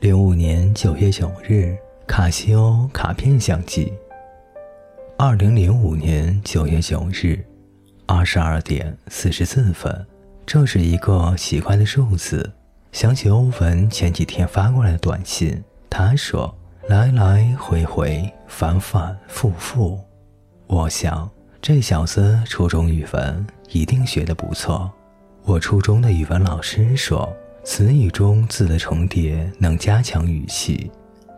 零五年九月九日，卡西欧卡片相机。二零零五年九月九日，二十二点四十四分，这是一个奇怪的数字。想起欧文前几天发过来的短信，他说：“来来回回，反反复复。”我想，这小子初中语文一定学得不错。我初中的语文老师说。词语中字的重叠能加强语气，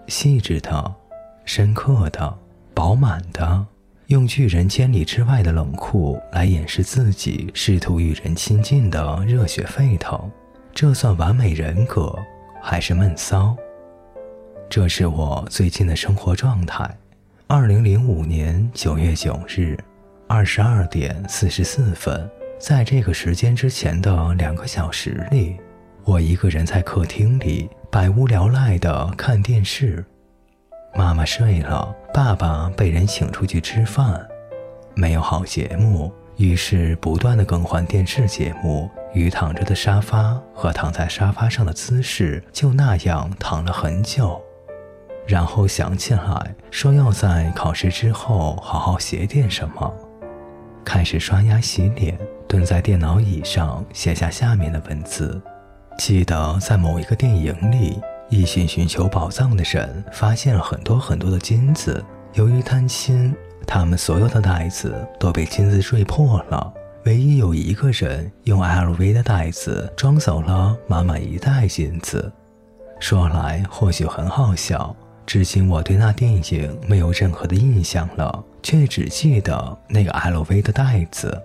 细致的、深刻的、饱满的，用拒人千里之外的冷酷来掩饰自己试图与人亲近的热血沸腾，这算完美人格还是闷骚？这是我最近的生活状态。二零零五年九月九日，二十二点四十四分，在这个时间之前的两个小时里。我一个人在客厅里百无聊赖地看电视，妈妈睡了，爸爸被人请出去吃饭，没有好节目，于是不断的更换电视节目，与躺着的沙发和躺在沙发上的姿势就那样躺了很久，然后想起来说要在考试之后好好写点什么，开始刷牙洗脸，蹲在电脑椅上写下下面的文字。记得在某一个电影里，一群寻求宝藏的人发现了很多很多的金子。由于贪心，他们所有的袋子都被金子坠破了。唯一有一个人用 LV 的袋子装走了满满一袋金子。说来或许很好笑，至今我对那电影没有任何的印象了，却只记得那个 LV 的袋子。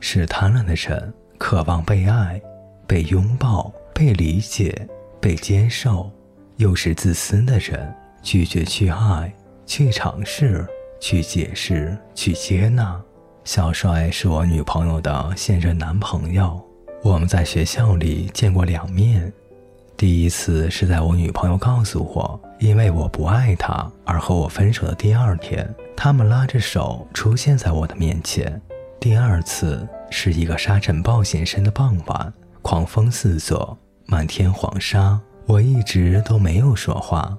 是贪婪的人，渴望被爱。被拥抱、被理解、被接受，又是自私的人，拒绝去爱、去尝试、去解释、去接纳。小帅是我女朋友的现任男朋友，我们在学校里见过两面。第一次是在我女朋友告诉我，因为我不爱她而和我分手的第二天，他们拉着手出现在我的面前。第二次是一个沙尘暴现身的傍晚。狂风四作，满天黄沙，我一直都没有说话。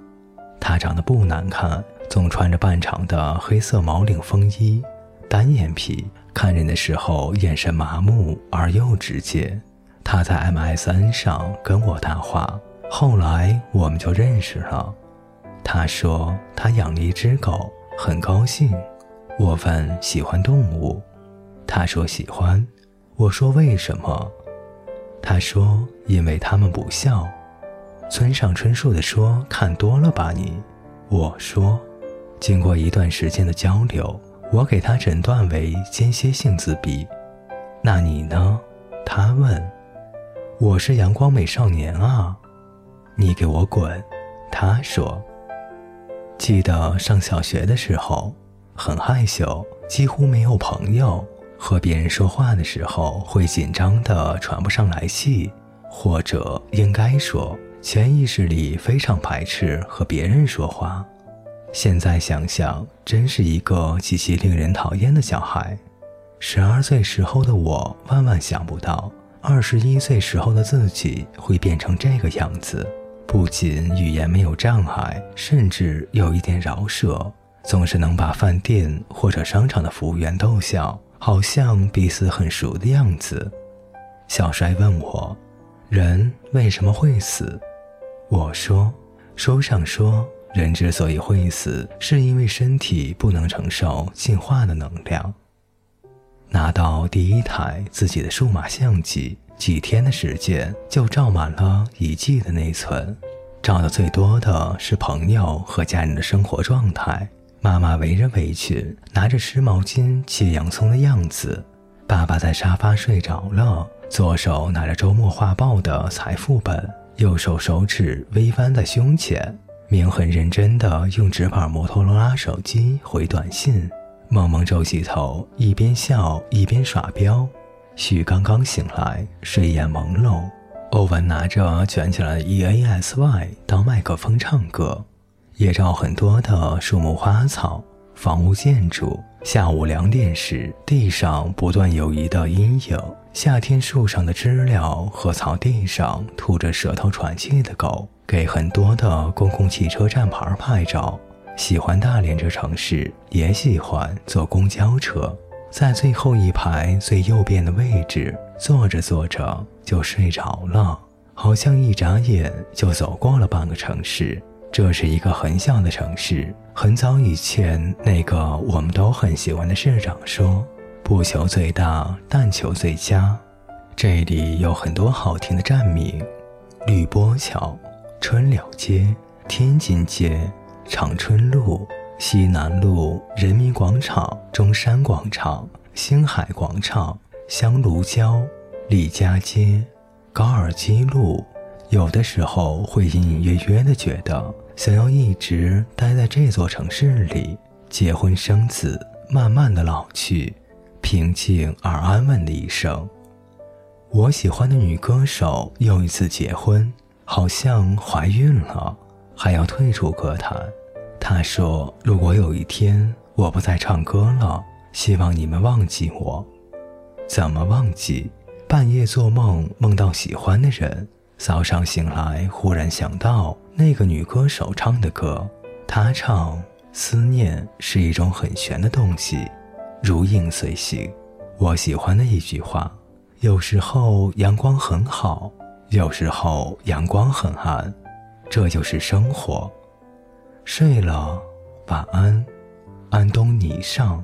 他长得不难看，总穿着半长的黑色毛领风衣，单眼皮，看人的时候眼神麻木而又直接。他在 MSN 上跟我搭话，后来我们就认识了。他说他养了一只狗，很高兴。我问喜欢动物，他说喜欢。我说为什么？他说：“因为他们不笑。”村上春树的说：“看多了吧你。”我说：“经过一段时间的交流，我给他诊断为间歇性自闭。”那你呢？他问。“我是阳光美少年啊。”你给我滚！他说。记得上小学的时候，很害羞，几乎没有朋友。和别人说话的时候会紧张的喘不上来气，或者应该说潜意识里非常排斥和别人说话。现在想想，真是一个极其令人讨厌的小孩。十二岁时候的我万万想不到，二十一岁时候的自己会变成这个样子。不仅语言没有障碍，甚至有一点饶舌，总是能把饭店或者商场的服务员逗笑。好像彼此很熟的样子。小帅问我：“人为什么会死？”我说：“书上说，人之所以会死，是因为身体不能承受进化的能量。”拿到第一台自己的数码相机，几天的时间就照满了一 G 的内存。照的最多的是朋友和家人的生活状态。妈妈围着围裙，拿着湿毛巾切洋葱的样子；爸爸在沙发睡着了，左手拿着周末画报的财富本，右手手指微弯在胸前，明很认真地用直板摩托罗拉手机回短信。萌萌皱起头，一边笑一边耍彪。旭刚刚醒来，睡眼朦胧。欧文拿着卷起来的 E A S Y 当麦克风唱歌。也照很多的树木花草，房屋建筑。下午两点时，地上不断有一道阴影。夏天树上的知了和草地上吐着舌头喘气的狗，给很多的公共汽车站牌拍照。喜欢大连这城市，也喜欢坐公交车，在最后一排最右边的位置，坐着坐着就睡着了，好像一眨眼就走过了半个城市。这是一个很小的城市。很早以前，那个我们都很喜欢的市长说：“不求最大，但求最佳。”这里有很多好听的站名：绿波桥、春柳街、天津街。长春路、西南路、人民广场、中山广场、星海广场、香炉礁、李家街、高尔基路，有的时候会隐隐约约的觉得，想要一直待在这座城市里，结婚生子，慢慢的老去，平静而安稳的一生。我喜欢的女歌手又一次结婚，好像怀孕了。还要退出歌坛，她说：“如果有一天我不再唱歌了，希望你们忘记我。怎么忘记？半夜做梦梦到喜欢的人，早上醒来忽然想到那个女歌手唱的歌。她唱思念是一种很玄的东西，如影随形。我喜欢的一句话：有时候阳光很好，有时候阳光很暗。”这就是生活。睡了，晚安，安东尼上。